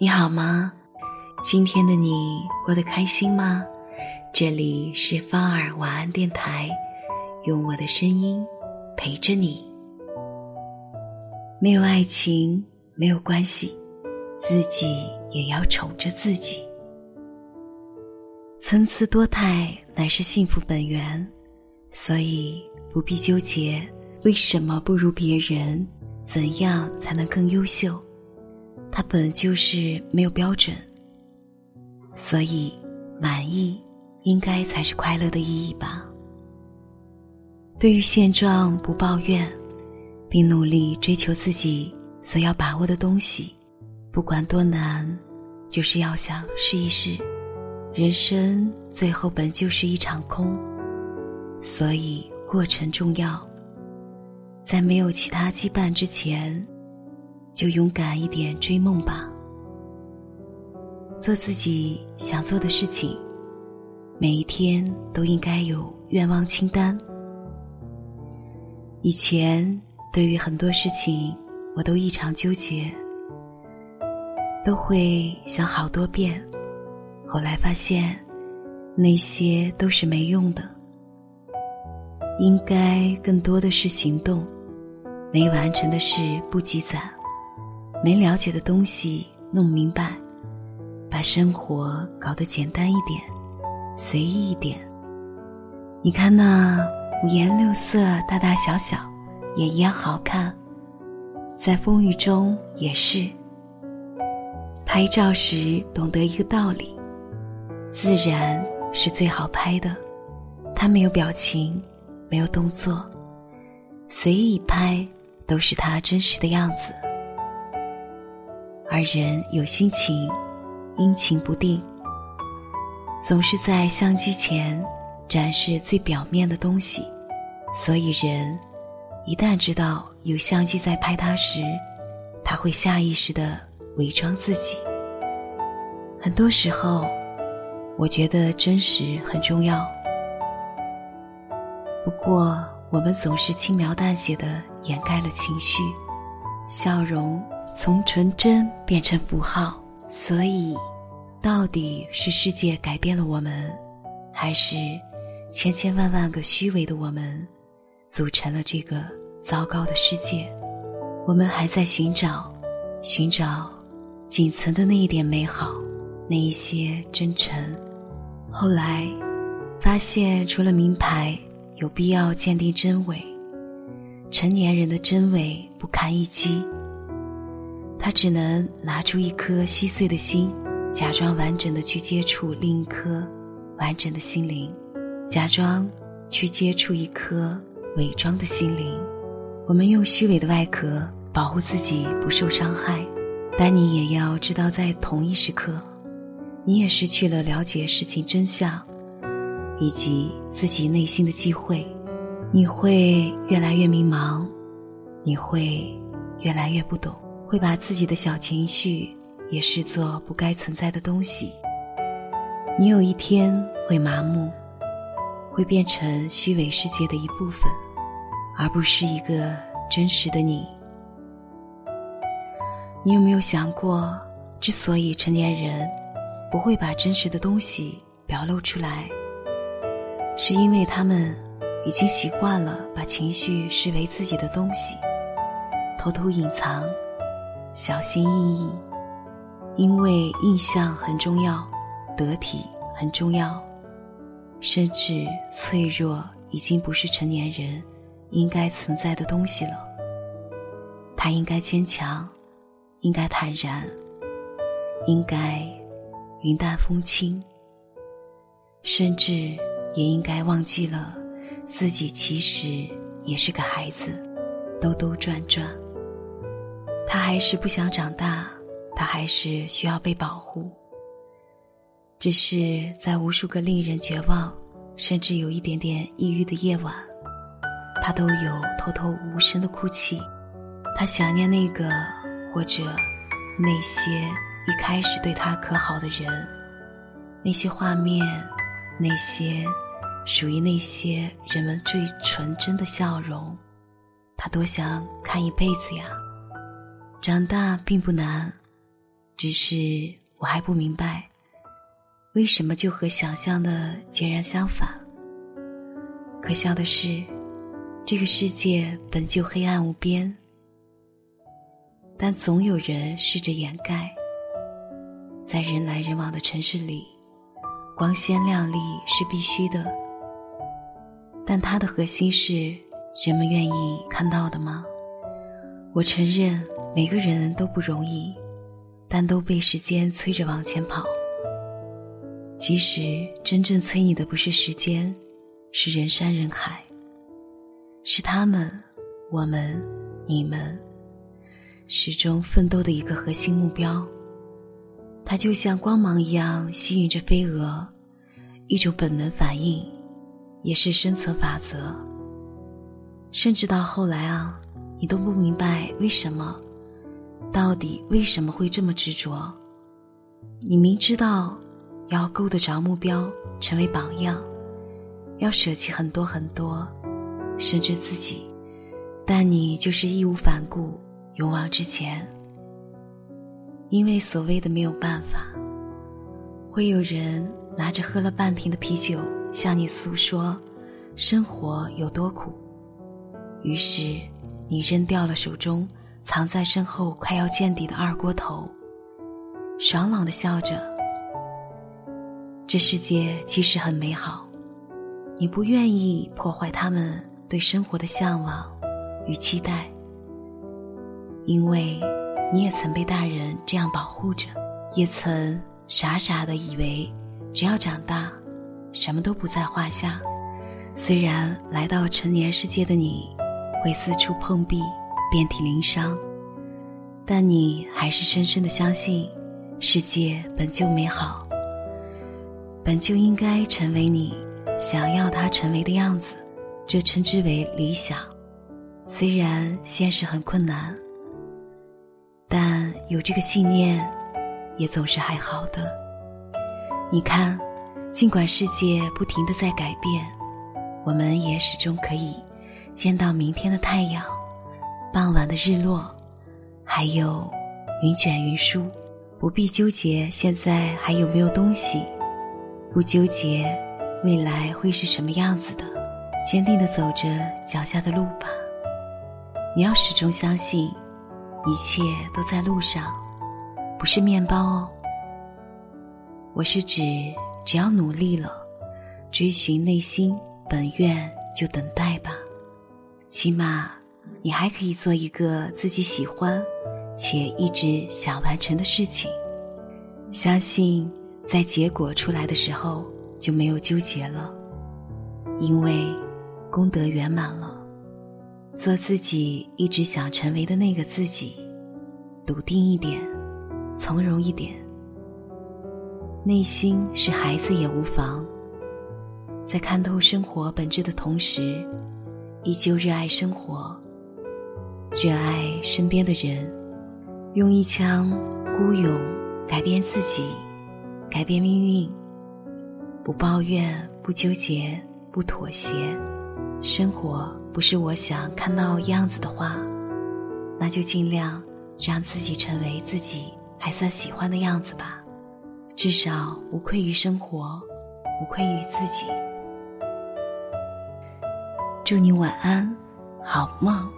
你好吗？今天的你过得开心吗？这里是芳儿晚安电台，用我的声音陪着你。没有爱情，没有关系，自己也要宠着自己。参差多态乃是幸福本源，所以不必纠结为什么不如别人，怎样才能更优秀。它本就是没有标准，所以满意应该才是快乐的意义吧。对于现状不抱怨，并努力追求自己所要把握的东西，不管多难，就是要想试一试。人生最后本就是一场空，所以过程重要。在没有其他羁绊之前。就勇敢一点，追梦吧，做自己想做的事情。每一天都应该有愿望清单。以前对于很多事情，我都异常纠结，都会想好多遍。后来发现，那些都是没用的。应该更多的是行动，没完成的事不积攒。没了解的东西弄明白，把生活搞得简单一点，随意一点。你看那五颜六色、大大小小，也一样好看。在风雨中也是。拍照时懂得一个道理：自然是最好拍的，它没有表情，没有动作，随意一拍都是它真实的样子。而人有心情，阴晴不定，总是在相机前展示最表面的东西，所以人一旦知道有相机在拍他时，他会下意识的伪装自己。很多时候，我觉得真实很重要。不过，我们总是轻描淡写的掩盖了情绪，笑容。从纯真变成符号，所以，到底是世界改变了我们，还是千千万万个虚伪的我们，组成了这个糟糕的世界？我们还在寻找，寻找仅存的那一点美好，那一些真诚。后来，发现除了名牌，有必要鉴定真伪。成年人的真伪不堪一击。他只能拿出一颗稀碎的心，假装完整的去接触另一颗完整的心灵，假装去接触一颗伪装的心灵。我们用虚伪的外壳保护自己不受伤害，但你也要知道，在同一时刻，你也失去了了解事情真相以及自己内心的机会。你会越来越迷茫，你会越来越不懂。会把自己的小情绪也视作不该存在的东西。你有一天会麻木，会变成虚伪世界的一部分，而不是一个真实的你。你有没有想过，之所以成年人不会把真实的东西表露出来，是因为他们已经习惯了把情绪视为自己的东西，偷偷隐藏。小心翼翼，因为印象很重要，得体很重要，甚至脆弱已经不是成年人应该存在的东西了。他应该坚强，应该坦然，应该云淡风轻，甚至也应该忘记了自己其实也是个孩子，兜兜转转。他还是不想长大，他还是需要被保护。只是在无数个令人绝望，甚至有一点点抑郁的夜晚，他都有偷偷无声的哭泣。他想念那个，或者那些一开始对他可好的人，那些画面，那些属于那些人们最纯真的笑容，他多想看一辈子呀。长大并不难，只是我还不明白，为什么就和想象的截然相反。可笑的是，这个世界本就黑暗无边，但总有人试着掩盖。在人来人往的城市里，光鲜亮丽是必须的，但它的核心是人们愿意看到的吗？我承认每个人都不容易。但都被时间催着往前跑。其实真正催你的不是时间，是人山人海，是他们、我们、你们始终奋斗的一个核心目标。它就像光芒一样吸引着飞蛾，一种本能反应，也是生存法则。甚至到后来啊，你都不明白为什么。到底为什么会这么执着？你明知道要够得着目标，成为榜样，要舍弃很多很多，甚至自己，但你就是义无反顾，勇往直前。因为所谓的没有办法，会有人拿着喝了半瓶的啤酒向你诉说生活有多苦，于是你扔掉了手中。藏在身后快要见底的二锅头，爽朗的笑着。这世界其实很美好，你不愿意破坏他们对生活的向往与期待，因为你也曾被大人这样保护着，也曾傻傻的以为只要长大，什么都不在话下。虽然来到成年世界的你，会四处碰壁。遍体鳞伤，但你还是深深的相信，世界本就美好，本就应该成为你想要它成为的样子，这称之为理想。虽然现实很困难，但有这个信念，也总是还好的。你看，尽管世界不停的在改变，我们也始终可以见到明天的太阳。傍晚的日落，还有云卷云舒，不必纠结现在还有没有东西，不纠结未来会是什么样子的，坚定的走着脚下的路吧。你要始终相信，一切都在路上，不是面包哦。我是指，只要努力了，追寻内心本愿，就等待吧，起码。你还可以做一个自己喜欢且一直想完成的事情，相信在结果出来的时候就没有纠结了，因为功德圆满了。做自己一直想成为的那个自己，笃定一点，从容一点，内心是孩子也无妨。在看透生活本质的同时，依旧热爱生活。热爱身边的人，用一腔孤勇改变自己，改变命运。不抱怨，不纠结，不妥协。生活不是我想看到样子的话，那就尽量让自己成为自己还算喜欢的样子吧。至少无愧于生活，无愧于自己。祝你晚安，好梦。